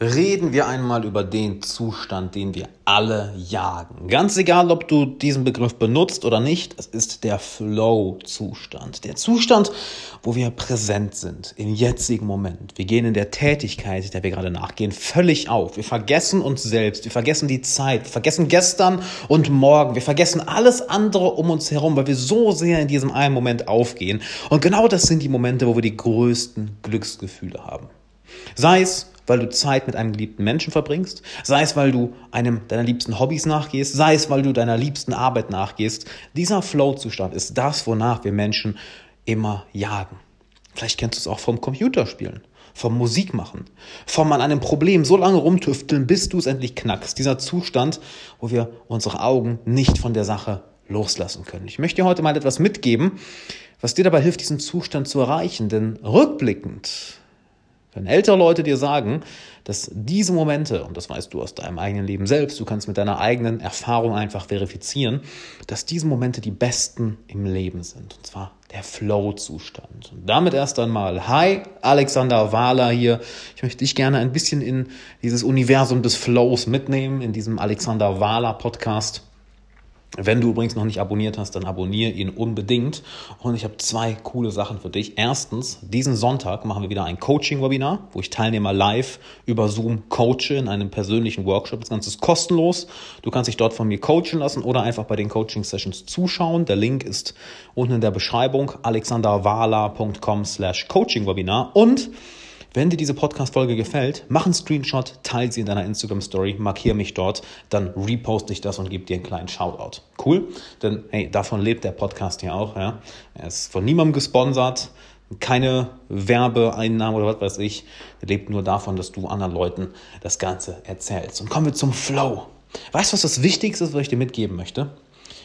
reden wir einmal über den Zustand, den wir alle jagen. Ganz egal, ob du diesen Begriff benutzt oder nicht, es ist der Flow-Zustand. Der Zustand, wo wir präsent sind, im jetzigen Moment. Wir gehen in der Tätigkeit, der wir gerade nachgehen, völlig auf. Wir vergessen uns selbst, wir vergessen die Zeit, wir vergessen gestern und morgen, wir vergessen alles andere um uns herum, weil wir so sehr in diesem einen Moment aufgehen. Und genau das sind die Momente, wo wir die größten Glücksgefühle haben. Sei es weil du Zeit mit einem geliebten Menschen verbringst, sei es, weil du einem deiner liebsten Hobbys nachgehst, sei es, weil du deiner liebsten Arbeit nachgehst. Dieser Flow-Zustand ist das, wonach wir Menschen immer jagen. Vielleicht kennst du es auch vom Computerspielen, vom Musikmachen, vom an einem Problem so lange rumtüfteln, bis du es endlich knackst. Dieser Zustand, wo wir unsere Augen nicht von der Sache loslassen können. Ich möchte dir heute mal etwas mitgeben, was dir dabei hilft, diesen Zustand zu erreichen. Denn rückblickend wenn ältere Leute dir sagen, dass diese Momente, und das weißt du aus deinem eigenen Leben selbst, du kannst mit deiner eigenen Erfahrung einfach verifizieren, dass diese Momente die besten im Leben sind. Und zwar der Flow-Zustand. Und damit erst einmal, hi, Alexander Wahler hier. Ich möchte dich gerne ein bisschen in dieses Universum des Flows mitnehmen, in diesem Alexander Wahler Podcast. Wenn du übrigens noch nicht abonniert hast, dann abonniere ihn unbedingt. Und ich habe zwei coole Sachen für dich. Erstens, diesen Sonntag machen wir wieder ein Coaching-Webinar, wo ich Teilnehmer live über Zoom coache in einem persönlichen Workshop. Das Ganze ist kostenlos. Du kannst dich dort von mir coachen lassen oder einfach bei den Coaching-Sessions zuschauen. Der Link ist unten in der Beschreibung alexanderwala.com slash Coaching-Webinar. Und wenn dir diese Podcast-Folge gefällt, mach einen Screenshot, teile sie in deiner Instagram-Story, markiere mich dort, dann reposte ich das und gebe dir einen kleinen Shoutout. Cool? Denn, hey, davon lebt der Podcast ja auch. Ja? Er ist von niemandem gesponsert, keine Werbeeinnahmen oder was weiß ich. Er lebt nur davon, dass du anderen Leuten das Ganze erzählst. Und kommen wir zum Flow. Weißt du, was das Wichtigste ist, was ich dir mitgeben möchte?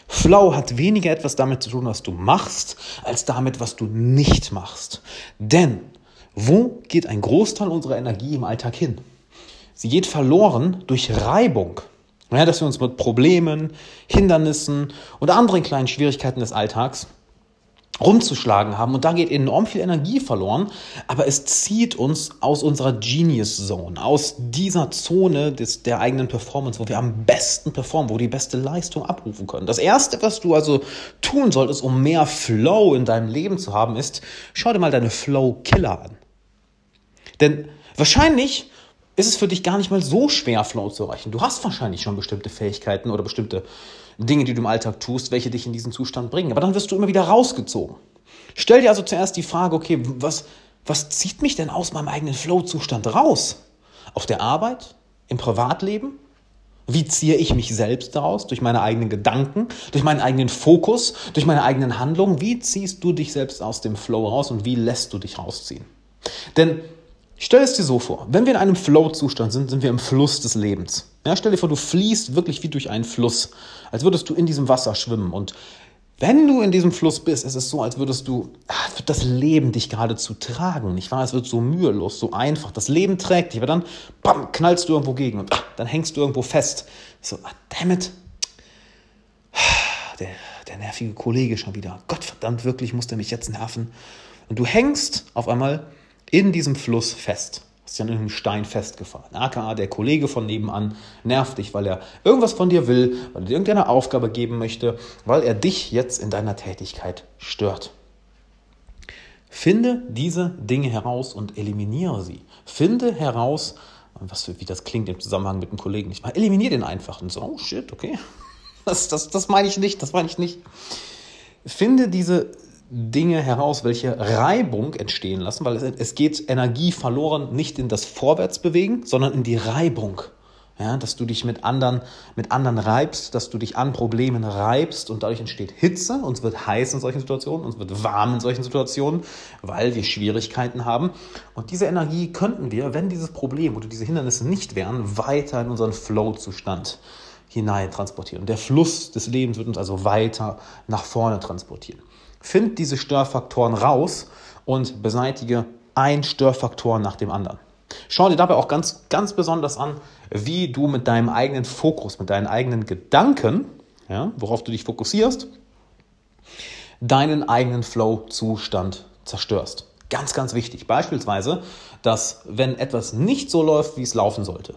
Flow hat weniger etwas damit zu tun, was du machst, als damit, was du nicht machst. Denn wo geht ein Großteil unserer Energie im Alltag hin? Sie geht verloren durch Reibung. Ja, dass wir uns mit Problemen, Hindernissen und anderen kleinen Schwierigkeiten des Alltags rumzuschlagen haben. Und da geht enorm viel Energie verloren, aber es zieht uns aus unserer Genius Zone, aus dieser Zone des, der eigenen Performance, wo wir am besten performen, wo wir die beste Leistung abrufen können. Das Erste, was du also tun solltest, um mehr Flow in deinem Leben zu haben, ist, schau dir mal deine Flow-Killer an. Denn wahrscheinlich ist es für dich gar nicht mal so schwer, Flow zu erreichen. Du hast wahrscheinlich schon bestimmte Fähigkeiten oder bestimmte Dinge, die du im Alltag tust, welche dich in diesen Zustand bringen. Aber dann wirst du immer wieder rausgezogen. Stell dir also zuerst die Frage, okay, was, was zieht mich denn aus meinem eigenen Flow-Zustand raus? Auf der Arbeit? Im Privatleben? Wie ziehe ich mich selbst daraus? Durch meine eigenen Gedanken, durch meinen eigenen Fokus, durch meine eigenen Handlungen? Wie ziehst du dich selbst aus dem Flow raus und wie lässt du dich rausziehen? Denn Stell es dir so vor, wenn wir in einem Flow-Zustand sind, sind wir im Fluss des Lebens. Ja, stell dir vor, du fließt wirklich wie durch einen Fluss, als würdest du in diesem Wasser schwimmen. Und wenn du in diesem Fluss bist, ist es so, als würdest du, ach, das Leben dich geradezu tragen, nicht wahr? Es wird so mühelos, so einfach. Das Leben trägt dich, aber dann, bam, knallst du irgendwo gegen und ach, dann hängst du irgendwo fest. So, ah, dammit. Der, der nervige Kollege schon wieder. Gott verdammt, wirklich muss der mich jetzt nerven. Und du hängst auf einmal in diesem Fluss fest. Hast ja an einem Stein festgefahren. AKA, der Kollege von nebenan nervt dich, weil er irgendwas von dir will, weil er dir irgendeine Aufgabe geben möchte, weil er dich jetzt in deiner Tätigkeit stört. Finde diese Dinge heraus und eliminiere sie. Finde heraus, was, wie das klingt im Zusammenhang mit einem Kollegen. Ich meine, eliminiere den einfach. Und so, oh shit, okay. Das, das, das meine ich nicht, das meine ich nicht. Finde diese Dinge heraus, welche Reibung entstehen lassen, weil es, es geht Energie verloren nicht in das Vorwärtsbewegen, sondern in die Reibung. Ja, dass du dich mit anderen, mit anderen reibst, dass du dich an Problemen reibst und dadurch entsteht Hitze. Uns wird heiß in solchen Situationen, uns wird warm in solchen Situationen, weil wir Schwierigkeiten haben. Und diese Energie könnten wir, wenn dieses Problem oder diese Hindernisse nicht wären, weiter in unseren Flow-Zustand hinein transportieren. Der Fluss des Lebens wird uns also weiter nach vorne transportieren. Find diese Störfaktoren raus und beseitige ein Störfaktor nach dem anderen. Schau dir dabei auch ganz, ganz besonders an, wie du mit deinem eigenen Fokus, mit deinen eigenen Gedanken, ja, worauf du dich fokussierst, deinen eigenen Flow-Zustand zerstörst. Ganz, ganz wichtig. Beispielsweise dass wenn etwas nicht so läuft, wie es laufen sollte,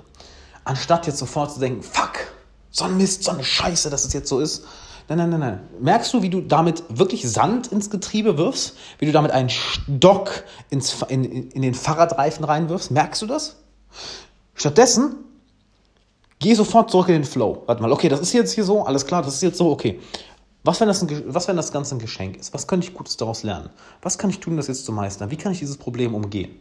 anstatt jetzt sofort zu denken, fuck, so ein Mist, so eine Scheiße, dass es jetzt so ist, Nein, nein, nein, nein. Merkst du, wie du damit wirklich Sand ins Getriebe wirfst? Wie du damit einen Stock ins, in, in den Fahrradreifen reinwirfst? Merkst du das? Stattdessen geh sofort zurück in den Flow. Warte mal, okay, das ist jetzt hier so, alles klar, das ist jetzt so, okay. Was, wenn das, ein, was, wenn das Ganze ein Geschenk ist? Was könnte ich Gutes daraus lernen? Was kann ich tun, das jetzt zu meistern? Wie kann ich dieses Problem umgehen?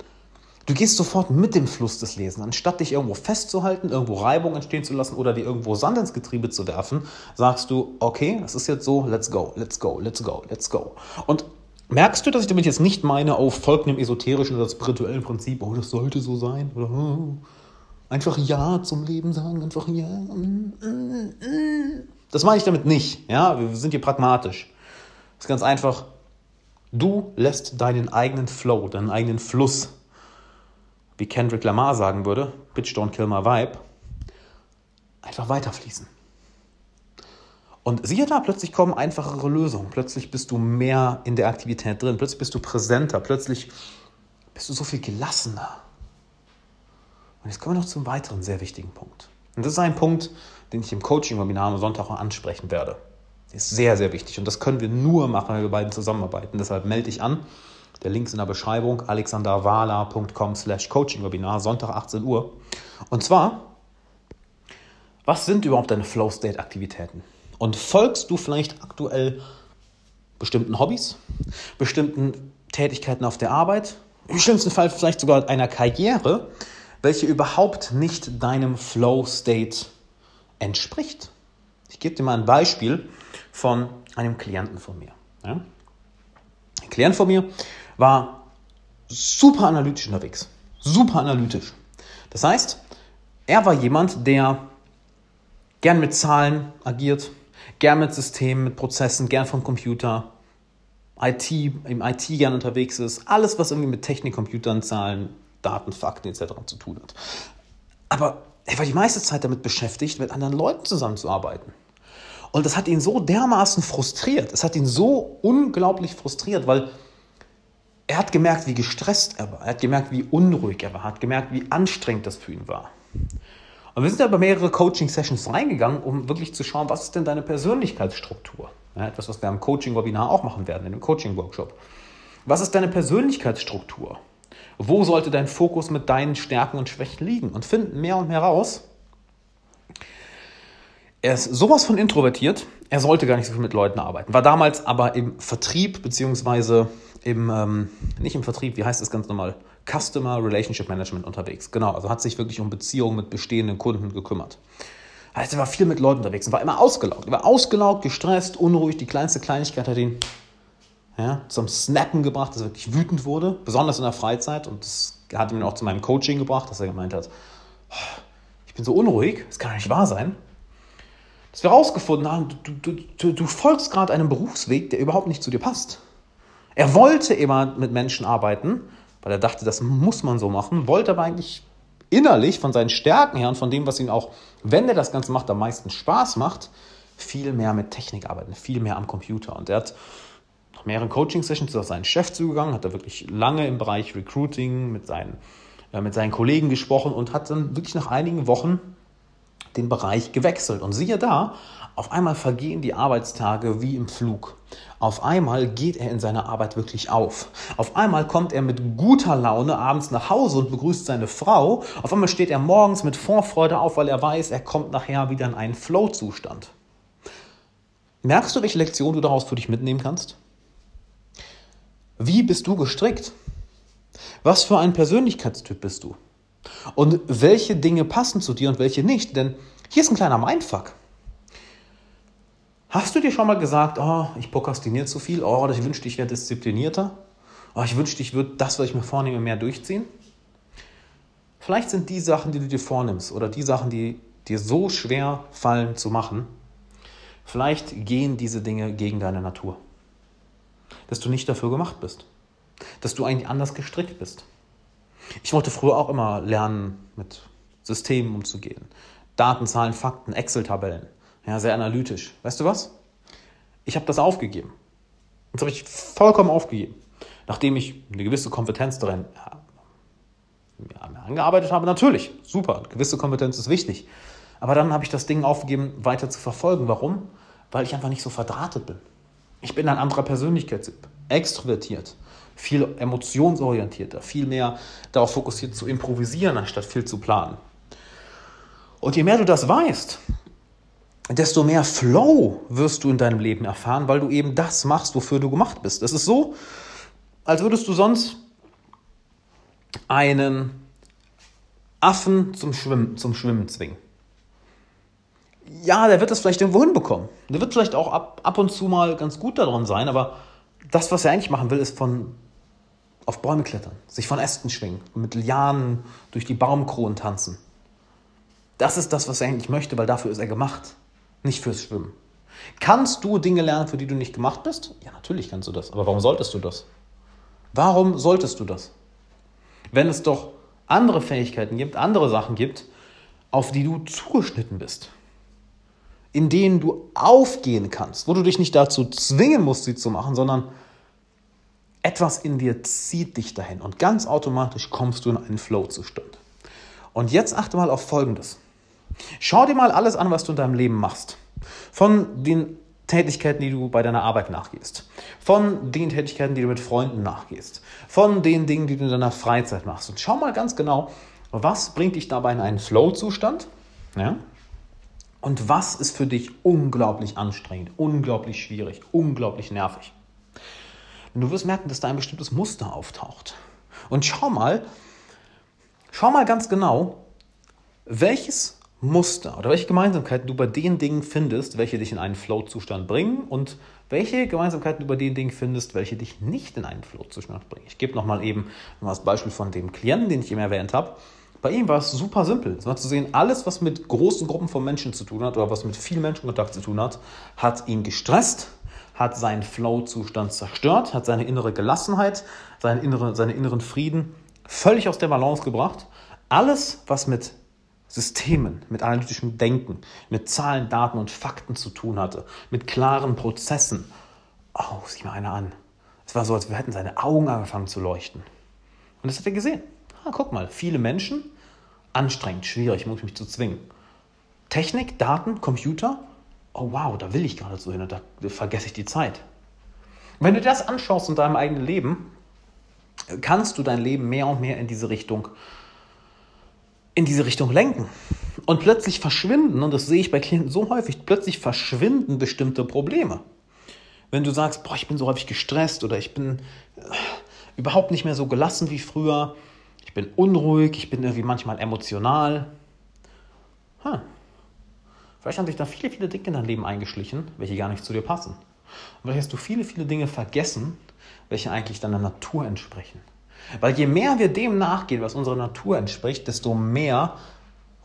Du gehst sofort mit dem Fluss des Lesens. Anstatt dich irgendwo festzuhalten, irgendwo Reibung entstehen zu lassen oder dir irgendwo Sand ins Getriebe zu werfen, sagst du, okay, das ist jetzt so, let's go, let's go, let's go, let's go. Und merkst du, dass ich damit jetzt nicht meine, auf oh, folgt einem esoterischen oder spirituellen Prinzip, oh, das sollte so sein, oder oh, einfach Ja zum Leben sagen, einfach Ja. Das meine ich damit nicht. Ja, wir sind hier pragmatisch. Das ist ganz einfach. Du lässt deinen eigenen Flow, deinen eigenen Fluss wie Kendrick Lamar sagen würde, Bitch don't kill my vibe, einfach weiterfließen. Und siehe da, plötzlich kommen einfachere Lösungen. Plötzlich bist du mehr in der Aktivität drin. Plötzlich bist du präsenter. Plötzlich bist du so viel gelassener. Und jetzt kommen wir noch zum weiteren sehr wichtigen Punkt. Und das ist ein Punkt, den ich im Coaching-Webinar am Sonntag auch ansprechen werde. Ist sehr, sehr wichtig. Und das können wir nur machen, wenn wir beiden zusammenarbeiten. Deshalb melde dich an. Der Link ist in der Beschreibung, alexanderwala.com slash Coaching-Webinar, Sonntag 18 Uhr. Und zwar, was sind überhaupt deine Flow-State-Aktivitäten? Und folgst du vielleicht aktuell bestimmten Hobbys, bestimmten Tätigkeiten auf der Arbeit, im schlimmsten Fall vielleicht sogar einer Karriere, welche überhaupt nicht deinem Flow-State entspricht? Ich gebe dir mal ein Beispiel von einem Klienten von mir. Ja? Ein Klient von mir war super analytisch unterwegs. Super analytisch. Das heißt, er war jemand, der gern mit Zahlen agiert, gern mit Systemen, mit Prozessen, gern vom Computer, IT, im IT gern unterwegs ist, alles, was irgendwie mit Technik, Computern, Zahlen, Daten, Fakten etc. zu tun hat. Aber er war die meiste Zeit damit beschäftigt, mit anderen Leuten zusammenzuarbeiten. Und das hat ihn so dermaßen frustriert. Es hat ihn so unglaublich frustriert, weil er hat gemerkt, wie gestresst er war. Er hat gemerkt, wie unruhig er war. Er hat gemerkt, wie anstrengend das für ihn war. Und wir sind aber mehrere Coaching-Sessions reingegangen, um wirklich zu schauen, was ist denn deine Persönlichkeitsstruktur? Ja, etwas, was wir am Coaching-Webinar auch machen werden, in dem Coaching-Workshop. Was ist deine Persönlichkeitsstruktur? Wo sollte dein Fokus mit deinen Stärken und Schwächen liegen? Und finden mehr und mehr raus. Er ist sowas von introvertiert, er sollte gar nicht so viel mit Leuten arbeiten. War damals aber im Vertrieb beziehungsweise im, ähm, nicht im Vertrieb, wie heißt das ganz normal? Customer Relationship Management unterwegs. Genau, also hat sich wirklich um Beziehungen mit bestehenden Kunden gekümmert. Also er war viel mit Leuten unterwegs und war immer ausgelaugt. Er war ausgelaugt, gestresst, unruhig. Die kleinste Kleinigkeit hat ihn ja, zum Snappen gebracht, dass er wirklich wütend wurde, besonders in der Freizeit. Und das hat ihn auch zu meinem Coaching gebracht, dass er gemeint hat, oh, ich bin so unruhig, das kann doch nicht wahr sein. Dass wir herausgefunden haben, du, du, du, du folgst gerade einem Berufsweg, der überhaupt nicht zu dir passt. Er wollte immer mit Menschen arbeiten, weil er dachte, das muss man so machen, wollte aber eigentlich innerlich von seinen Stärken her und von dem, was ihm auch, wenn er das Ganze macht, am meisten Spaß macht, viel mehr mit Technik arbeiten, viel mehr am Computer. Und er hat nach mehreren Coaching-Sessions auf seinen Chef zugegangen, hat er wirklich lange im Bereich Recruiting mit seinen, äh, mit seinen Kollegen gesprochen und hat dann wirklich nach einigen Wochen den Bereich gewechselt. Und siehe da, auf einmal vergehen die Arbeitstage wie im Flug. Auf einmal geht er in seiner Arbeit wirklich auf. Auf einmal kommt er mit guter Laune abends nach Hause und begrüßt seine Frau. Auf einmal steht er morgens mit Vorfreude auf, weil er weiß, er kommt nachher wieder in einen Flow-Zustand. Merkst du, welche Lektion du daraus für dich mitnehmen kannst? Wie bist du gestrickt? Was für ein Persönlichkeitstyp bist du? Und welche Dinge passen zu dir und welche nicht? Denn hier ist ein kleiner Mindfuck. Hast du dir schon mal gesagt, oh, ich prokrastiniere zu viel, oh, ich wünschte, ich wäre disziplinierter, oh, ich wünschte, ich würde das, was ich mir vornehme, mehr durchziehen? Vielleicht sind die Sachen, die du dir vornimmst oder die Sachen, die dir so schwer fallen zu machen, vielleicht gehen diese Dinge gegen deine Natur. Dass du nicht dafür gemacht bist. Dass du eigentlich anders gestrickt bist. Ich wollte früher auch immer lernen, mit Systemen umzugehen. Daten, Zahlen, Fakten, Excel-Tabellen. Ja, sehr analytisch. Weißt du was? Ich habe das aufgegeben. Das habe ich vollkommen aufgegeben. Nachdem ich eine gewisse Kompetenz darin ja, angearbeitet habe, natürlich, super, gewisse Kompetenz ist wichtig. Aber dann habe ich das Ding aufgegeben, weiter zu verfolgen. Warum? Weil ich einfach nicht so verdrahtet bin. Ich bin ein anderer Persönlichkeitstyp, extrovertiert, viel emotionsorientierter, viel mehr darauf fokussiert zu improvisieren, anstatt viel zu planen. Und je mehr du das weißt, desto mehr Flow wirst du in deinem Leben erfahren, weil du eben das machst, wofür du gemacht bist. Es ist so, als würdest du sonst einen Affen zum Schwimmen, zum Schwimmen zwingen. Ja, der wird das vielleicht irgendwo hinbekommen. Der wird vielleicht auch ab, ab und zu mal ganz gut daran sein, aber das, was er eigentlich machen will, ist von auf Bäume klettern, sich von Ästen schwingen, mit Lianen durch die Baumkronen tanzen. Das ist das, was er eigentlich möchte, weil dafür ist er gemacht, nicht fürs Schwimmen. Kannst du Dinge lernen, für die du nicht gemacht bist? Ja, natürlich kannst du das. Aber warum solltest du das? Warum solltest du das? Wenn es doch andere Fähigkeiten gibt, andere Sachen gibt, auf die du zugeschnitten bist, in denen du aufgehen kannst, wo du dich nicht dazu zwingen musst, sie zu machen, sondern etwas in dir zieht dich dahin und ganz automatisch kommst du in einen Flow-Zustand. Und jetzt achte mal auf Folgendes. Schau dir mal alles an, was du in deinem Leben machst. Von den Tätigkeiten, die du bei deiner Arbeit nachgehst, von den Tätigkeiten, die du mit Freunden nachgehst, von den Dingen, die du in deiner Freizeit machst. Und schau mal ganz genau, was bringt dich dabei in einen Flow-Zustand? Ja? Und was ist für dich unglaublich anstrengend, unglaublich schwierig, unglaublich nervig? Und du wirst merken, dass da ein bestimmtes Muster auftaucht. Und schau mal, schau mal ganz genau, welches Muster oder welche Gemeinsamkeiten du bei den Dingen findest, welche dich in einen Flow-Zustand bringen und welche Gemeinsamkeiten du bei den Dingen findest, welche dich nicht in einen Flow-Zustand bringen. Ich gebe nochmal eben das Beispiel von dem Klienten, den ich eben erwähnt habe. Bei ihm war es super simpel. Es war zu sehen, alles, was mit großen Gruppen von Menschen zu tun hat oder was mit viel Menschenkontakt zu tun hat, hat ihn gestresst, hat seinen Flow-Zustand zerstört, hat seine innere Gelassenheit, seinen, innere, seinen inneren Frieden völlig aus der Balance gebracht. Alles, was mit Systemen, mit analytischem Denken, mit Zahlen, Daten und Fakten zu tun hatte, mit klaren Prozessen. Oh, sieh mal einer an. Es war so, als hätten seine Augen angefangen zu leuchten. Und das hat er gesehen. Ah, guck mal, viele Menschen, anstrengend, schwierig, muss mich zu zwingen. Technik, Daten, Computer, oh wow, da will ich gerade so hin und da vergesse ich die Zeit. wenn du das anschaust in deinem eigenen Leben, kannst du dein Leben mehr und mehr in diese Richtung in diese Richtung lenken. Und plötzlich verschwinden, und das sehe ich bei Klienten so häufig, plötzlich verschwinden bestimmte Probleme. Wenn du sagst, boah, ich bin so häufig gestresst oder ich bin äh, überhaupt nicht mehr so gelassen wie früher, ich bin unruhig, ich bin irgendwie manchmal emotional. Hm. Vielleicht haben sich da viele, viele Dinge in dein Leben eingeschlichen, welche gar nicht zu dir passen. Und vielleicht hast du viele, viele Dinge vergessen, welche eigentlich deiner Natur entsprechen. Weil je mehr wir dem nachgehen, was unserer Natur entspricht, desto mehr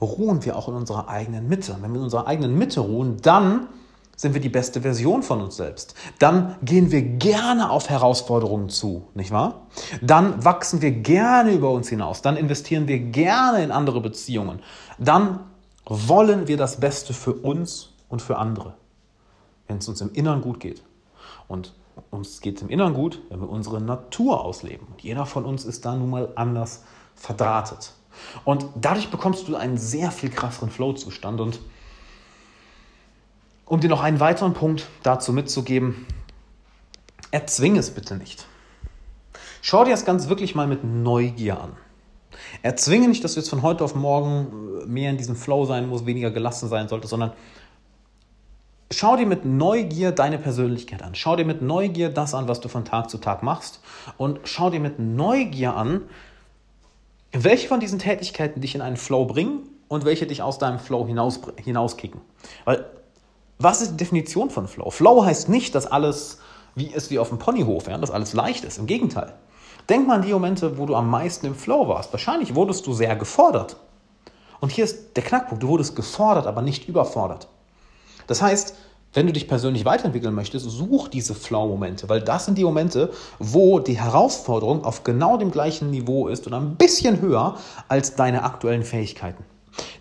ruhen wir auch in unserer eigenen Mitte. Wenn wir in unserer eigenen Mitte ruhen, dann sind wir die beste Version von uns selbst. Dann gehen wir gerne auf Herausforderungen zu, nicht wahr? Dann wachsen wir gerne über uns hinaus. Dann investieren wir gerne in andere Beziehungen. Dann wollen wir das Beste für uns und für andere, wenn es uns im Inneren gut geht. Und uns geht es im Inneren gut, wenn wir unsere Natur ausleben. Und jeder von uns ist da nun mal anders verdrahtet. Und dadurch bekommst du einen sehr viel krasseren Flow-Zustand. Und um dir noch einen weiteren Punkt dazu mitzugeben, erzwing es bitte nicht. Schau dir das Ganze wirklich mal mit Neugier an. Erzwinge nicht, dass du jetzt von heute auf morgen mehr in diesem Flow sein musst, weniger gelassen sein solltest, sondern Schau dir mit Neugier deine Persönlichkeit an. Schau dir mit Neugier das an, was du von Tag zu Tag machst. Und schau dir mit Neugier an, welche von diesen Tätigkeiten dich in einen Flow bringen und welche dich aus deinem Flow hinaus, hinauskicken. Weil, was ist die Definition von Flow? Flow heißt nicht, dass alles wie ist wie auf dem Ponyhof, ja, dass alles leicht ist. Im Gegenteil. Denk mal an die Momente, wo du am meisten im Flow warst. Wahrscheinlich wurdest du sehr gefordert. Und hier ist der Knackpunkt. Du wurdest gefordert, aber nicht überfordert. Das heißt, wenn du dich persönlich weiterentwickeln möchtest, such diese Flow-Momente, weil das sind die Momente, wo die Herausforderung auf genau dem gleichen Niveau ist und ein bisschen höher als deine aktuellen Fähigkeiten.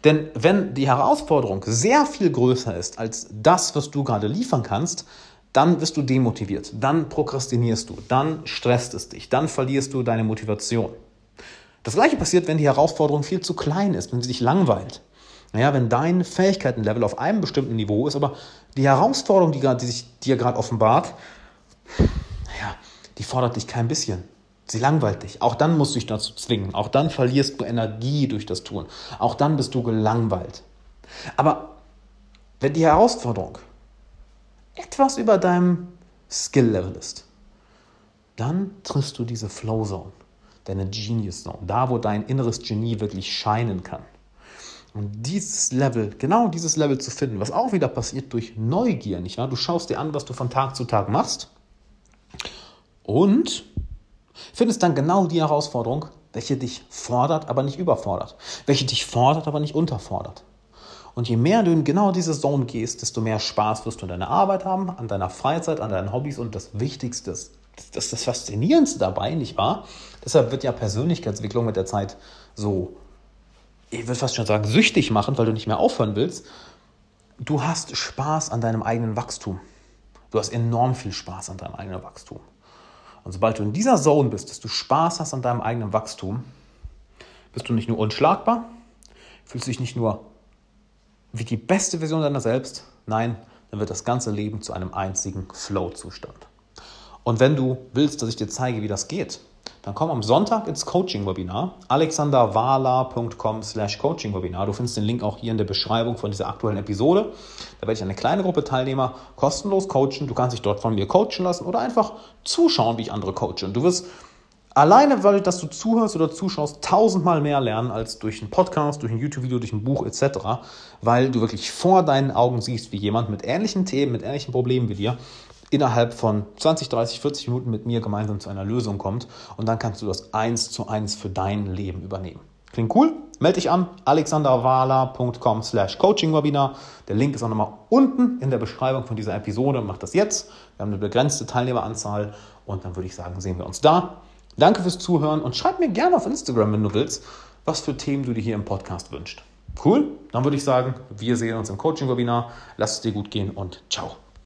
Denn wenn die Herausforderung sehr viel größer ist als das, was du gerade liefern kannst, dann wirst du demotiviert, dann prokrastinierst du, dann stresst es dich, dann verlierst du deine Motivation. Das gleiche passiert, wenn die Herausforderung viel zu klein ist, wenn sie dich langweilt. Naja, wenn dein Fähigkeitenlevel auf einem bestimmten Niveau ist, aber die Herausforderung, die, die sich dir gerade offenbart, naja, die fordert dich kein bisschen. Sie langweilt dich. Auch dann musst du dich dazu zwingen. Auch dann verlierst du Energie durch das Tun. Auch dann bist du gelangweilt. Aber wenn die Herausforderung etwas über deinem Skill-Level ist, dann triffst du diese Flow-Zone, deine Genius-Zone, da wo dein inneres Genie wirklich scheinen kann. Und dieses Level, genau dieses Level zu finden, was auch wieder passiert durch Neugier, nicht wahr? Du schaust dir an, was du von Tag zu Tag machst und findest dann genau die Herausforderung, welche dich fordert, aber nicht überfordert, welche dich fordert, aber nicht unterfordert. Und je mehr du in genau diese Zone gehst, desto mehr Spaß wirst du an deiner Arbeit haben, an deiner Freizeit, an deinen Hobbys und das Wichtigste, das, das, das Faszinierendste dabei, nicht wahr? Deshalb wird ja Persönlichkeitsentwicklung mit der Zeit so, ich würde fast schon sagen, süchtig machen, weil du nicht mehr aufhören willst. Du hast Spaß an deinem eigenen Wachstum. Du hast enorm viel Spaß an deinem eigenen Wachstum. Und sobald du in dieser Zone bist, dass du Spaß hast an deinem eigenen Wachstum, bist du nicht nur unschlagbar, fühlst dich nicht nur wie die beste Version deiner selbst. Nein, dann wird das ganze Leben zu einem einzigen Flow-Zustand. Und wenn du willst, dass ich dir zeige, wie das geht, dann komm am Sonntag ins Coaching-Webinar, alexanderwala.com slash Coaching-Webinar. Du findest den Link auch hier in der Beschreibung von dieser aktuellen Episode. Da werde ich eine kleine Gruppe Teilnehmer kostenlos coachen. Du kannst dich dort von mir coachen lassen oder einfach zuschauen, wie ich andere coache. Und du wirst Alleine, weil dass du zuhörst oder zuschaust, tausendmal mehr lernen als durch einen Podcast, durch ein YouTube-Video, durch ein Buch etc., weil du wirklich vor deinen Augen siehst, wie jemand mit ähnlichen Themen, mit ähnlichen Problemen wie dir innerhalb von 20, 30, 40 Minuten mit mir gemeinsam zu einer Lösung kommt und dann kannst du das eins zu eins für dein Leben übernehmen. Klingt cool? Melde dich an, alexanderwala.com slash coachingwebinar. Der Link ist auch nochmal unten in der Beschreibung von dieser Episode. Mach das jetzt. Wir haben eine begrenzte Teilnehmeranzahl und dann würde ich sagen, sehen wir uns da. Danke fürs Zuhören und schreib mir gerne auf Instagram, wenn du willst, was für Themen du dir hier im Podcast wünschst. Cool? Dann würde ich sagen, wir sehen uns im Coaching-Webinar. Lass es dir gut gehen und ciao.